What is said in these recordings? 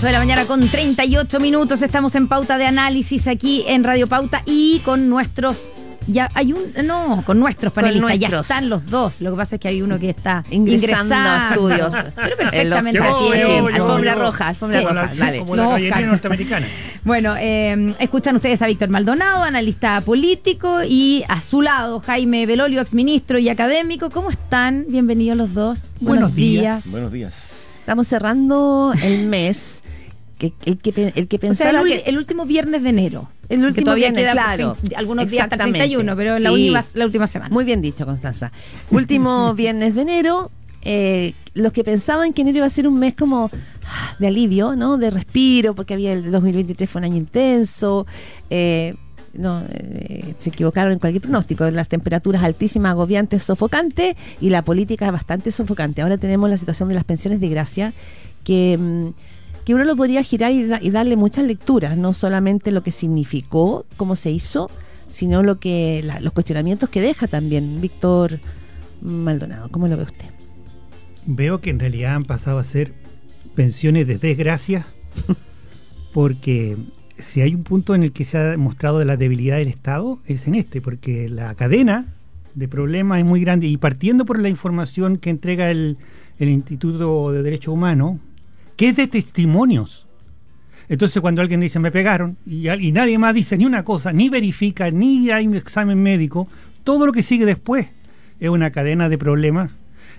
8 de la mañana con 38 minutos. Estamos en pauta de análisis aquí en Radio Pauta y con nuestros. Ya hay un. No, con nuestros panelistas. Ya están los dos. Lo que pasa es que hay uno que está ingresando, a estudios. Pero perfectamente a tiempo. Alfombra roja, alfombra roja. Dale. Como la calle norteamericana. Bueno, eh, escuchan ustedes a Víctor Maldonado, analista político, y a su lado Jaime Belolio, exministro y académico. ¿Cómo están? Bienvenidos los dos. Buenos, días. Buenos días. Estamos cerrando el mes. Que, el, que, el que pensaba el, el, último viernes de enero. El último todavía viernes, queda claro. algunos días hasta el 31, pero sí. la, última, la última semana. Muy bien dicho, Constanza. Último viernes de enero. Eh, los que pensaban que enero iba a ser un mes como de alivio, ¿no? De respiro, porque había el 2023 fue un año intenso. Eh, no, eh, se equivocaron en cualquier pronóstico. Las temperaturas altísimas, agobiantes, sofocantes y la política bastante sofocante. Ahora tenemos la situación de las pensiones de gracia que, que uno lo podría girar y, da, y, darle muchas lecturas, no solamente lo que significó, cómo se hizo, sino lo que la, los cuestionamientos que deja también Víctor Maldonado. ¿Cómo lo ve usted? Veo que en realidad han pasado a ser pensiones de desgracia porque si hay un punto en el que se ha demostrado la debilidad del Estado, es en este, porque la cadena de problemas es muy grande y partiendo por la información que entrega el, el Instituto de Derechos Humanos, que es de testimonios. Entonces cuando alguien dice me pegaron y, y, nadie más dice ni una cosa, ni verifica, ni hay un examen médico, todo lo que sigue después es una cadena de problemas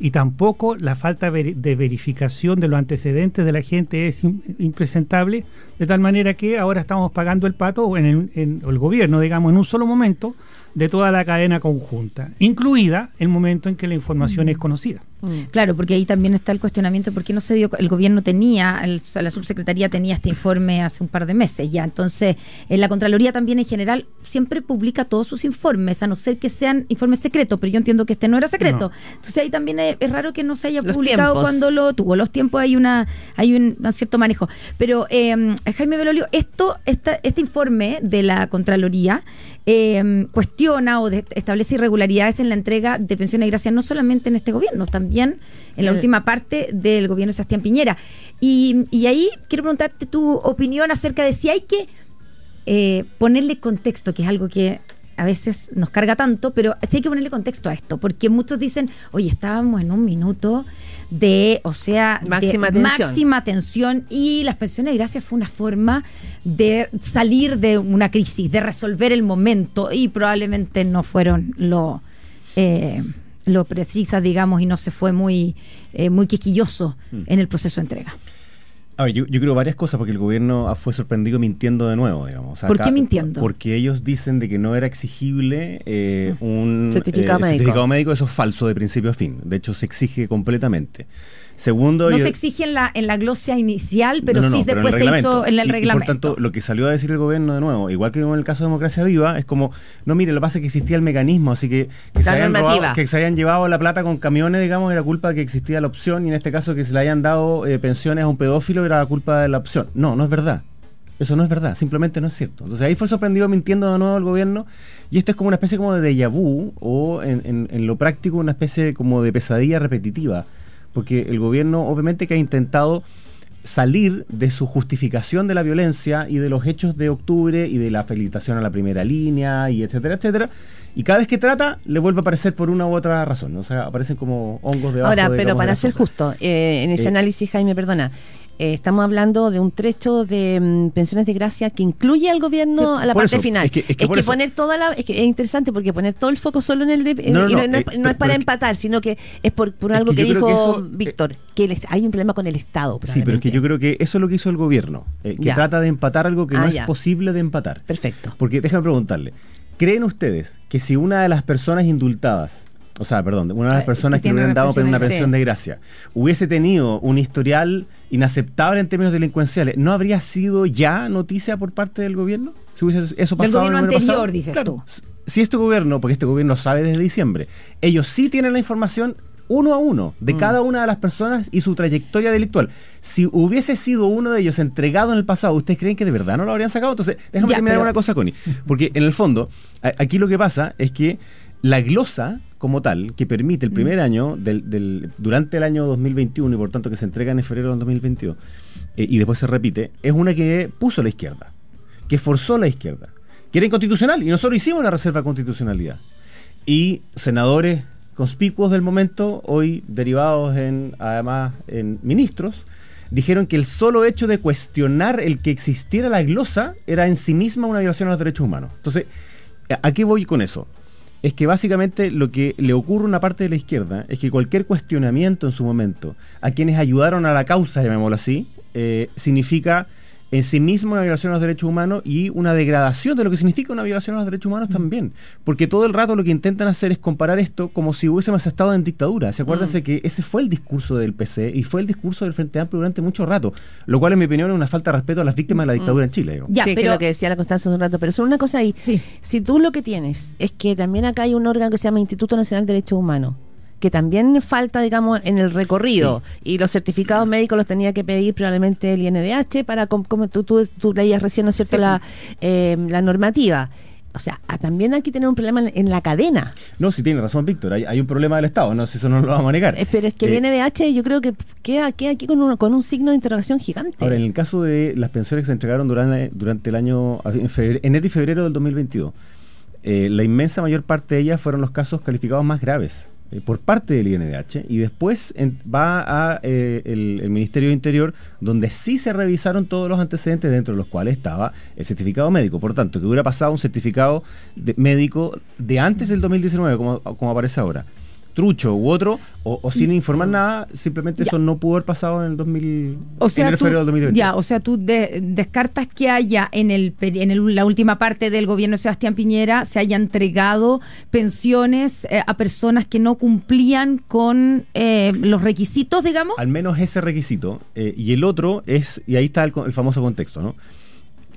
y tampoco la falta de verificación de los antecedentes de la gente es impresentable, de tal manera que ahora estamos pagando el pato en el, en el gobierno, digamos, en un solo momento de toda la cadena conjunta, incluida el momento en que la información mm. es conocida. Claro, porque ahí también está el cuestionamiento, ¿por qué no se dio? El gobierno tenía, el, la subsecretaría tenía este informe hace un par de meses ya, entonces en la Contraloría también en general siempre publica todos sus informes, a no ser que sean informes secretos, pero yo entiendo que este no era secreto. No. Entonces ahí también es, es, raro que no se haya los publicado tiempos. cuando lo tuvo. Los tiempos hay una hay un, un cierto manejo. Pero eh, Jaime Belolio, esto, esta, este informe de la Contraloría eh, cuestiona o de, establece irregularidades en la entrega de pensiones de gracia, no solamente en este gobierno, también en la última parte del gobierno de Sebastián Piñera. Y, y, ahí quiero preguntarte tu opinión acerca de si hay que eh, ponerle contexto, que es algo que a veces nos carga tanto, pero sí hay que ponerle contexto a esto, porque muchos dicen, oye, estábamos en un minuto de, o sea, máxima, de tensión. máxima tensión y las pensiones de gracia fue una forma de salir de una crisis, de resolver el momento y probablemente no fueron lo... Eh, lo precisa, digamos, y no se fue muy, eh, muy quisquilloso mm. en el proceso de entrega. A ver, yo, yo, creo varias cosas porque el gobierno fue sorprendido mintiendo de nuevo, digamos. O sea, ¿Por acá, qué mintiendo? Porque ellos dicen de que no era exigible eh, un certificado, eh, médico. certificado médico. Eso es falso de principio a fin. De hecho, se exige completamente. Segundo, no yo, se exige en la, en la glosia inicial, pero no, no, sí no, después se hizo en el y, reglamento. Y por tanto, lo que salió a decir el gobierno de nuevo, igual que en el caso de Democracia Viva, es como, no, mire, lo que pasa es que existía el mecanismo, así que que, se hayan, robado, que se hayan, llevado la plata con camiones, digamos, era culpa de que existía la opción, y en este caso que se le hayan dado eh, pensiones a un pedófilo era culpa de la opción. No, no es verdad. Eso no es verdad, simplemente no es cierto. Entonces ahí fue sorprendido mintiendo de nuevo el gobierno y esto es como una especie como de déjà vu o en, en, en lo práctico una especie como de pesadilla repetitiva porque el gobierno obviamente que ha intentado salir de su justificación de la violencia y de los hechos de octubre y de la felicitación a la primera línea y etcétera, etcétera. Y cada vez que trata, le vuelve a aparecer por una u otra razón. O sea, aparecen como hongos de Ahora, pero para ser justo, eh, en ese eh, análisis, Jaime, perdona, eh, estamos hablando de un trecho de mm, pensiones de gracia que incluye al gobierno Sí, a la parte eso, final. es que- es que poner toda la. Es que es interesante porque poner todo el foco solo en el. De, No, no, y no, no, eh, es- no es pero- para empatar, sino que es por, por algo que dijo que eso, eh, Víctor, que les- hay un problema con el Estado. Sí, pero es que yo creo que eso es lo que hizo el gobierno, eh, que Ya. trata de empatar algo que Ah, no ya. es posible de empatar. Perfecto. Porque déjame preguntarle, ¿creen ustedes que si una de las personas indultadas, o sea, perdón, una de las Eh, personas que le hubieran dado una Sí. de gracia hubiese tenido un historial inaceptable en términos delincuenciales, ¿no habría sido ya noticia por parte del gobierno? Si hubiese eso Del pasado en gobierno el anterior, pasado? dices Claro, tú. Si este gobierno, porque este gobierno sabe desde diciembre, ellos sí tienen la información uno a uno de Mm. cada una de las personas y su trayectoria delictual. Si hubiese sido uno de ellos entregado en el pasado, ¿ustedes creen que de verdad no lo habrían sacado? Entonces, déjame Ya, terminar pero- una cosa, Connie. Porque en el fondo, aquí lo que pasa es que la glosa como tal, que permite el primer mm. año, del, durante el año 2021, y por tanto que se entrega en febrero del 2022, eh, y después se repite, es una que puso la izquierda, que forzó la izquierda, que era inconstitucional, y nosotros hicimos la reserva de constitucionalidad. Y senadores conspicuos del momento, hoy derivados en, además, en ministros, dijeron que el solo hecho de cuestionar el que existiera la glosa era en sí misma una violación a los derechos humanos. Entonces, ¿a qué voy con eso? Es que básicamente lo que le ocurre a una parte de la izquierda es que cualquier cuestionamiento en su momento a quienes ayudaron a la causa, llamémoslo así, eh, significa en sí mismo una violación a los derechos humanos y una degradación de lo que significa una violación a los derechos humanos mm. también. Porque todo el rato lo que intentan hacer es comparar esto como si hubiésemos estado en dictadura. ¿Se acuerdan mm. que ese fue el discurso del PC y fue el discurso del Frente Amplio durante mucho rato? Lo cual, en mi opinión, es una falta de respeto a las víctimas de la mm. dictadura en Chile. Ya, sí, pero... que lo que decía la Constanza hace un rato. Pero solo una cosa ahí. Si tú lo que tienes es que también acá hay un órgano que se llama Instituto Nacional de Derechos Humanos que también falta, digamos, en el recorrido. Y los certificados médicos los tenía que pedir probablemente el INDH para, como tú, tú, leías recién, ¿no es cierto?, la, eh, la normativa. O sea, también hay que tener un problema en, la cadena. No, si tiene razón, Víctor. Hay, un problema del Estado, no sé, eso no lo vamos a negar. Eh, pero es que el eh, INDH yo creo que queda, queda aquí con un, con un signo de interrogación gigante. Ahora, en el caso de las pensiones que se entregaron durante, durante el año, en enero y febrero del 2022, la inmensa mayor parte de ellas fueron los casos calificados más graves. Eh, por parte del INDH y después va a eh, el, Ministerio de Interior donde sí se revisaron todos los antecedentes dentro de los cuales estaba el certificado médico. Por tanto, que hubiera pasado un certificado médico de antes del 2019 como, como aparece ahora trucho u otro, o, sin informar nada, simplemente eso no pudo haber pasado en el 2000, o sea, tú, Ya, o sea, tú descartas que haya en, el, en la última parte del gobierno de Sebastián Piñera se haya entregado pensiones eh, a personas que no cumplían con eh, los requisitos, digamos. Al menos ese requisito. Eh, y el otro es, y ahí está el, el famoso contexto, ¿no?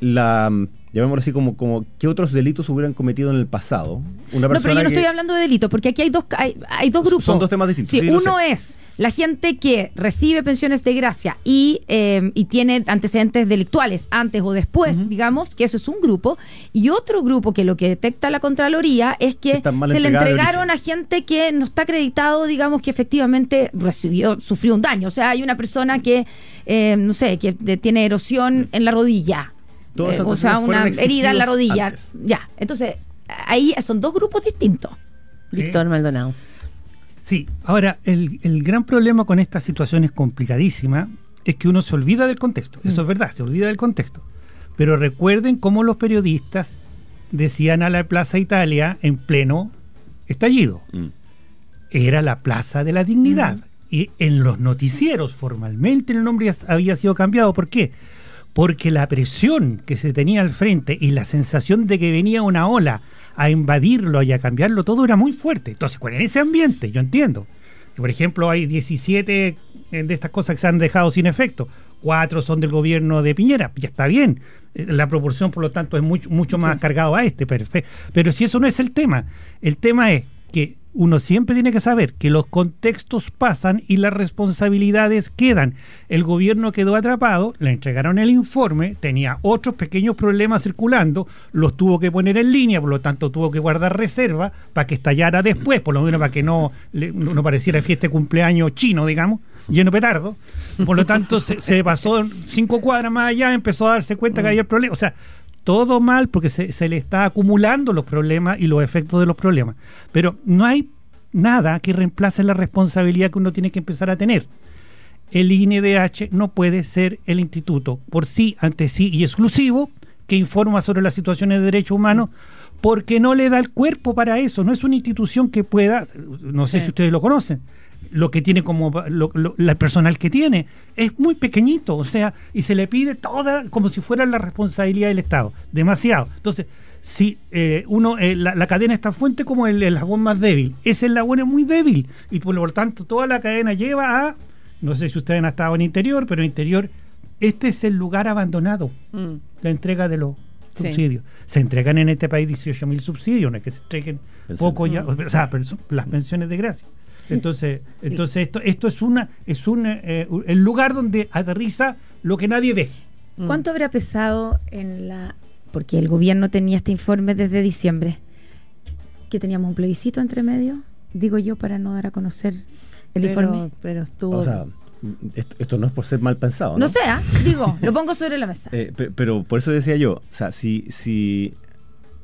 La llamémoslo así, como, como qué otros delitos hubieran cometido en el pasado. Una no, pero yo no estoy hablando de delitos, porque aquí hay dos, hay, hay dos grupos. Son dos temas distintos. Sí, uno es la gente que recibe pensiones de gracia y, eh, y tiene antecedentes delictuales antes o después, digamos, que eso es un grupo. Y otro grupo que lo que detecta la Contraloría es que se le entregaron a gente que no está acreditado, digamos, que efectivamente recibió, sufrió un daño. O sea, hay una persona que, eh, no sé, que tiene erosión en la rodilla eh, o sea, una herida en la rodilla. Ya, entonces ahí son dos grupos distintos. Víctor Maldonado. Sí, ahora el, gran problema con esta situación es complicadísima, es que uno se olvida del contexto, eso es mm. verdad, se olvida del contexto. Pero recuerden cómo los periodistas decían a la Plaza Italia en pleno estallido. Mm. Era la Plaza de la Dignidad. Mm. Y en los noticieros formalmente el nombre había sido cambiado. ¿Por qué? Porque la presión que se tenía al frente y la sensación de que venía una ola a invadirlo y a cambiarlo todo era muy fuerte. Entonces, en ese ambiente, yo entiendo que, por ejemplo, hay 17 eh, de estas cosas que se han dejado sin efecto, cuatro son del gobierno de Piñera, ya está bien. Eh, la proporción, por lo tanto, es mucho, mucho más cargado a este, perfecto. Pero si eso no es el tema, el tema es que uno siempre tiene que saber que los contextos pasan y las responsabilidades quedan. El gobierno quedó atrapado, le entregaron el informe, tenía otros pequeños problemas circulando, los tuvo que poner en línea, por lo tanto tuvo que guardar reserva para que estallara después, por lo menos para que no, no pareciera fiesta de cumpleaños chino, digamos, lleno petardo. Por lo tanto, se, se pasó cinco cuadras más allá, empezó a darse cuenta que había problema. O sea, todo mal porque se, le está acumulando los problemas y los efectos de los problemas. Pero no hay nada que reemplace la responsabilidad que uno tiene que empezar a tener. El INDH no puede ser el instituto por sí, ante sí y exclusivo que informa sobre las situaciones de derechos humanos porque no le da el cuerpo para eso. No es una institución que pueda, no sé si ustedes lo conocen, lo que tiene como lo, la personal que tiene es muy pequeñito, o sea, y se le pide toda como si fuera la responsabilidad del Estado, demasiado. Entonces, si eh, uno eh, la, cadena está fuente como el, el eslabón más débil, ese eslabón es muy débil y por lo tanto toda la cadena lleva a, no sé si ustedes han estado en interior, pero en interior este es el lugar abandonado, mm. la entrega de los subsidios. Se entregan en este país 18 mil subsidios, no es que se entreguen poco ya, o sea, las pensiones de gracia. Entonces, entonces esto, esto es una, es un eh, el lugar donde aterriza lo que nadie ve. Mm. ¿Cuánto habrá pesado en la porque el gobierno tenía este informe desde diciembre? Que teníamos un plebiscito entre medio digo yo, para no dar a conocer el informe. Pero estuvo... O sea, esto, no es por ser mal pensado. No, no sea, digo, lo pongo sobre la mesa. Eh, pero por eso decía yo, o sea, si, si,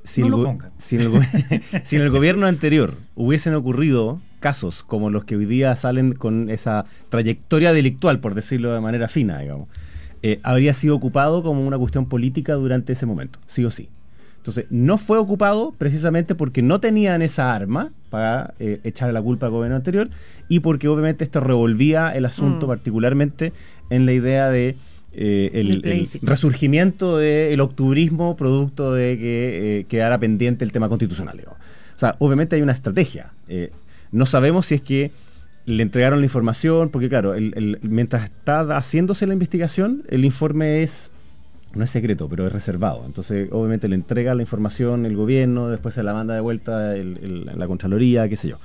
si, el, si, el, si en el gobierno anterior hubiesen ocurrido casos como los que hoy día salen con esa trayectoria delictual, por decirlo de manera fina, digamos, eh, habría sido ocupado como una cuestión política durante ese momento, sí o sí. Entonces, no fue ocupado precisamente porque no tenían esa arma para eh, echarle la culpa al gobierno anterior y porque obviamente esto revolvía el asunto mm. particularmente en la idea de eh, el, resurgimiento del octubrismo producto de que eh, quedara pendiente el tema constitucional. O sea, obviamente hay una estrategia. No sabemos si es que le entregaron la información, porque claro, mientras está haciéndose la investigación, el informe es no es secreto, pero es reservado. Entonces, obviamente le entrega la información el gobierno, después se la manda de vuelta la Contraloría, qué sé yo.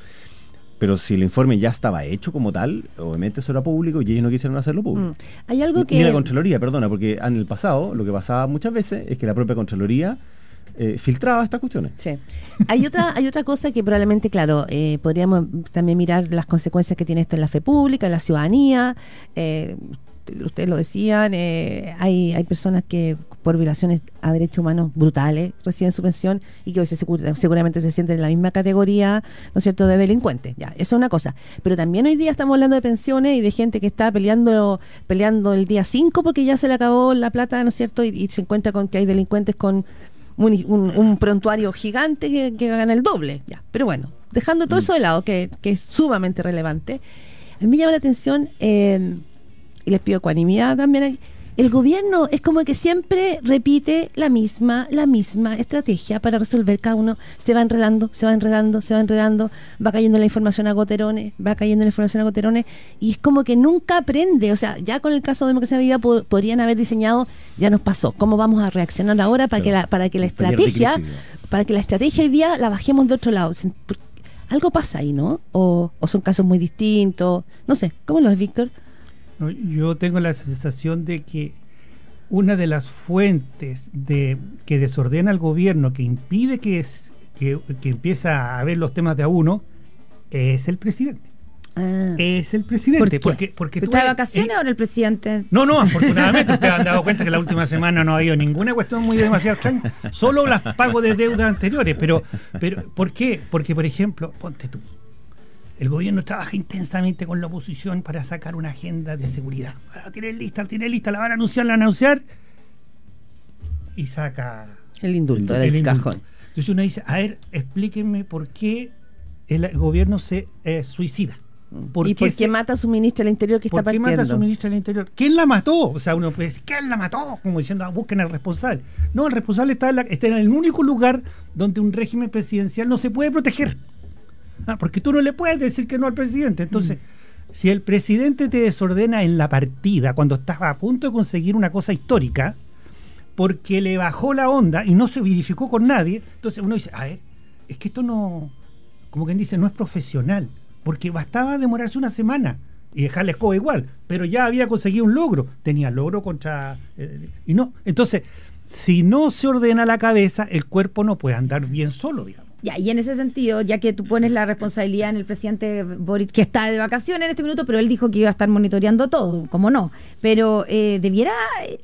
Pero si el informe ya estaba hecho como tal, obviamente eso era público y ellos no quisieron hacerlo público. Mm. Hay algo que... Ni la Contraloría, perdona, porque en el pasado lo que pasaba muchas veces es que la propia Contraloría eh, filtraba estas cuestiones. Sí. Hay otra, hay otra cosa que probablemente, claro, eh, podríamos también mirar las consecuencias que tiene esto en la fe pública, en la ciudadanía. Eh, ustedes lo decían, eh, hay, hay personas que por violaciones a derechos humanos brutales reciben su pensión y que hoy seguramente se sienten en la misma categoría, ¿no es cierto?, de delincuentes. Ya, eso es una cosa. Pero también hoy día estamos hablando de pensiones y de gente que está peleando peleando el día 5 porque ya se le acabó la plata, ¿no es cierto?, y, se encuentra con que hay delincuentes con un, prontuario gigante que, que gana el doble. Ya, pero bueno, dejando todo mm. eso de lado, que, que es sumamente relevante, a mí me llama la atención... Eh, y les pido ecuanimidad también. El gobierno es como que siempre repite la misma, la misma estrategia para resolver cada uno. Se va enredando, se va enredando, se va enredando, va cayendo la información a goterones, va cayendo la información a goterones, y es como que nunca aprende. O sea, ya con el caso de Democracia Vida podrían haber diseñado, ya nos pasó, cómo vamos a reaccionar ahora para que la, para que la estrategia, para que la estrategia hoy día la bajemos de otro lado. Algo pasa ahí, ¿no? O, o son casos muy distintos. No sé, ¿cómo lo ves, Víctor? Yo tengo la sensación de que una de las fuentes de que desordena al gobierno, que impide que, es, que, empieza a ver los temas de a uno, es el presidente. Ah. Es el presidente. Porque, porque ¿Está de vacaciones ahora el presidente? No, no, afortunadamente ustedes han dado cuenta que la última semana no ha habido ninguna cuestión muy demasiado extraña. Solo las pagos de deuda anteriores. Pero, pero, ¿por qué? Porque, por ejemplo, ponte tú. El gobierno trabaja intensamente con la oposición para sacar una agenda de seguridad. La tiene lista, la tiene lista, la van a anunciar, la van a anunciar. Y saca el indulto del cajón. Entonces uno dice, a ver, explíquenme por qué el gobierno se eh, suicida. ¿Por ¿Y por qué mata a su ministra del Interior que está partiendo? ¿Por qué mata a su ministra del Interior? ¿Quién la mató? O sea, uno puede decir, ¿quién la mató? Como diciendo, ah, busquen al responsable. No, el responsable está está en el único lugar donde un régimen presidencial no se puede proteger. Ah, porque tú no le puedes decir que no al presidente. Entonces, si el presidente te desordena en la partida, cuando estás a punto de conseguir una cosa histórica, porque le bajó la onda y no se verificó con nadie, entonces uno dice, a ver, es que esto no, como quien dice, no es profesional, porque bastaba demorarse una semana y dejarle escoba igual, pero ya había conseguido un logro, tenía logro contra... Eh, y no, entonces, si no se ordena la cabeza, el cuerpo no puede andar bien solo, digamos. Ya, y en ese sentido, ya que tú pones la responsabilidad en el presidente Boric, que está de vacaciones en este minuto, pero él dijo que iba a estar monitoreando todo, como no. Pero eh, debiera,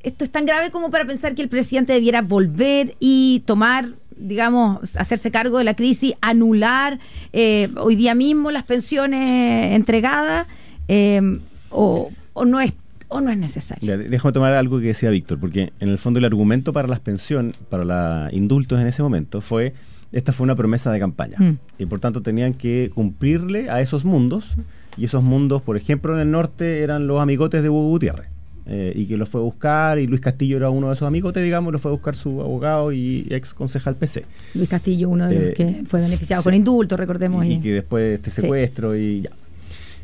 esto es tan grave como para pensar que el presidente debiera volver y tomar digamos, hacerse cargo de la crisis, anular eh, hoy día mismo las pensiones entregadas, eh, o, no es o no es necesario. déjame tomar algo que decía Víctor, porque en el fondo el argumento para las pensiones, para los indultos en ese momento fue esta fue una promesa de campaña. Mm. Y por tanto tenían que cumplirle a esos mundos. Y esos mundos, por ejemplo, en el norte eran los amigotes de Hugo Gutiérrez. Eh, y que los fue a buscar, y Luis Castillo era uno de esos amigotes, digamos, lo fue a buscar su abogado y ex concejal PC. Luis Castillo, uno de los eh, que fue beneficiado con indulto, recordemos. Y, que después este secuestro y ya.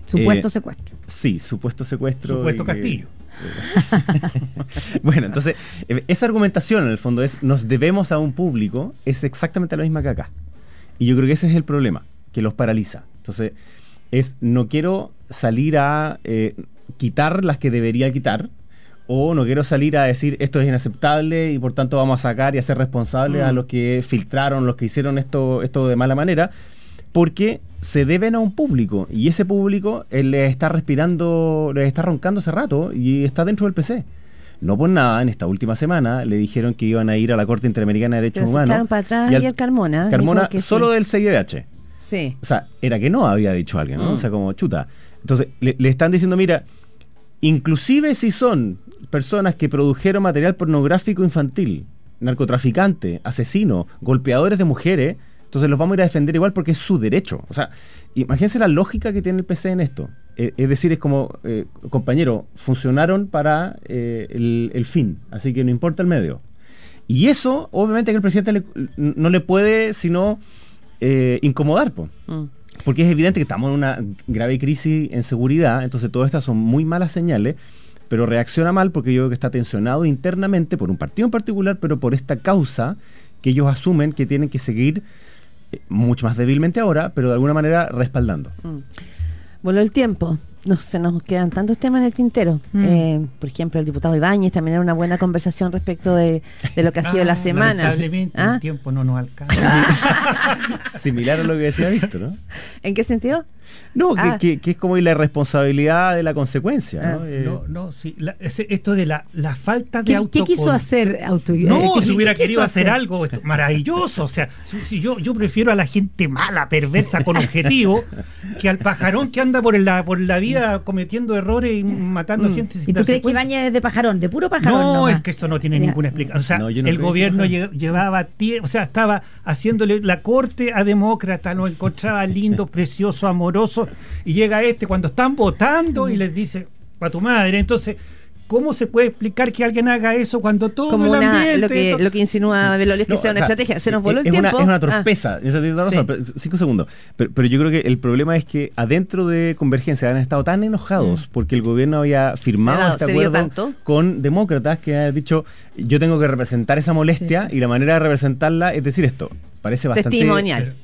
Supuesto eh, secuestro. Sí, supuesto secuestro. Supuesto Castillo. bueno, entonces, eh, esa argumentación en el fondo es, nos debemos a un público, es exactamente la misma que acá. Y yo creo que ese es el problema, que los paraliza. Entonces, es, no quiero salir a eh, quitar las que debería quitar, o no quiero salir a decir esto es inaceptable y por tanto vamos a sacar y hacer responsables a mm. los que filtraron, los que hicieron esto, esto de mala manera, porque se deben a un público y ese público él le está respirando, le está roncando hace rato y está dentro del PC. No por nada, en esta última semana le dijeron que iban a ir a la Corte Interamericana de Derechos Humanos. para atrás y, el Carmona. Carmona solo del CIDH. Sí. O sea, era que no había dicho alguien, ¿no? O sea, como chuta. Entonces, le, le están diciendo, mira, inclusive si son personas que produjeron material pornográfico infantil, narcotraficantes, asesinos, golpeadores de mujeres, entonces los vamos a ir a defender igual porque es su derecho. O sea, imagínense la lógica que tiene el PC en esto. Eh, es decir, es como, eh, compañero, funcionaron para eh, el, fin, así que no importa el medio. Y eso, obviamente, que el presidente no le puede sino incomodar, mm. porque es evidente que estamos en una grave crisis en seguridad, entonces todas estas son muy malas señales pero reacciona mal porque yo creo que está tensionado internamente por un partido en particular, pero por esta causa que ellos asumen que tienen que seguir mucho más débilmente ahora, pero de alguna manera respaldando. Mm. Voló el tiempo. No se nos quedan tantos temas en el tintero. Mm. Eh, por ejemplo, el diputado Ibáñez también era una buena conversación respecto de, lo que ha sido la ah, semana. Lamentablemente ¿Ah? el tiempo no nos alcanza. Similar a lo que decía Víctor, ¿no? ¿En qué sentido? No, ah. que, es como la responsabilidad de la consecuencia. ¿no? Ah. Eh, no, sí. esto de la, la falta de ¿Qué, ¿Qué quiso hacer auto No, si hubiera querido hacer, algo maravilloso. O sea, si, yo, yo prefiero a la gente mala, perversa, con objetivo, que al pajarón que anda por la, por la vida cometiendo errores y matando mm. gente. ¿Y tú crees que Ibañez es de pajarón, de puro pajarón? No, es que esto no tiene ninguna explicación. O sea, el gobierno llevaba tiempo, o sea, estaba haciéndole la corte a demócrata, lo encontraba lindo, precioso, amoroso y llega este cuando están votando y les dice, para tu madre. Entonces, ¿Cómo se puede explicar que alguien haga eso cuando todo Como el ambiente, lo que lo que insinúa Belolés que sea una estrategia? Se nos voló el tiempo. Una, es una torpeza. Ah, cinco segundos. Pero, yo creo que el problema es que adentro de Convergencia han estado tan enojados mm. porque el gobierno había firmado este acuerdo con demócratas que ha dicho yo tengo que representar esa molestia y la manera de representarla es decir esto parece bastante,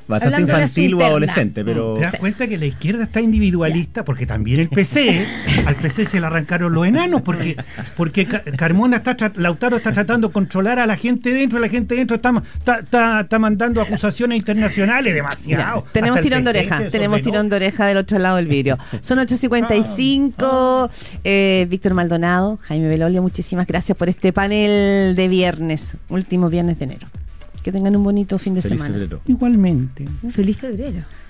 bastante infantil o adolescente, pero... ¿Te das cuenta que la izquierda está individualista? Porque también el PC, al PC se le arrancaron los enanos, porque, porque Carmona está, Lautaro está tratando de controlar a la gente dentro, la gente dentro está, está, está, mandando acusaciones internacionales demasiado. tenemos tirón de oreja, tenemos tirón de oreja del otro lado del vidrio. Son 8.55, ah, eh, Víctor Maldonado, Jaime Belolio, muchísimas gracias por este panel de viernes, último viernes de enero. Que tengan un bonito fin de Feliz semana. Febrero. Igualmente. Feliz febrero.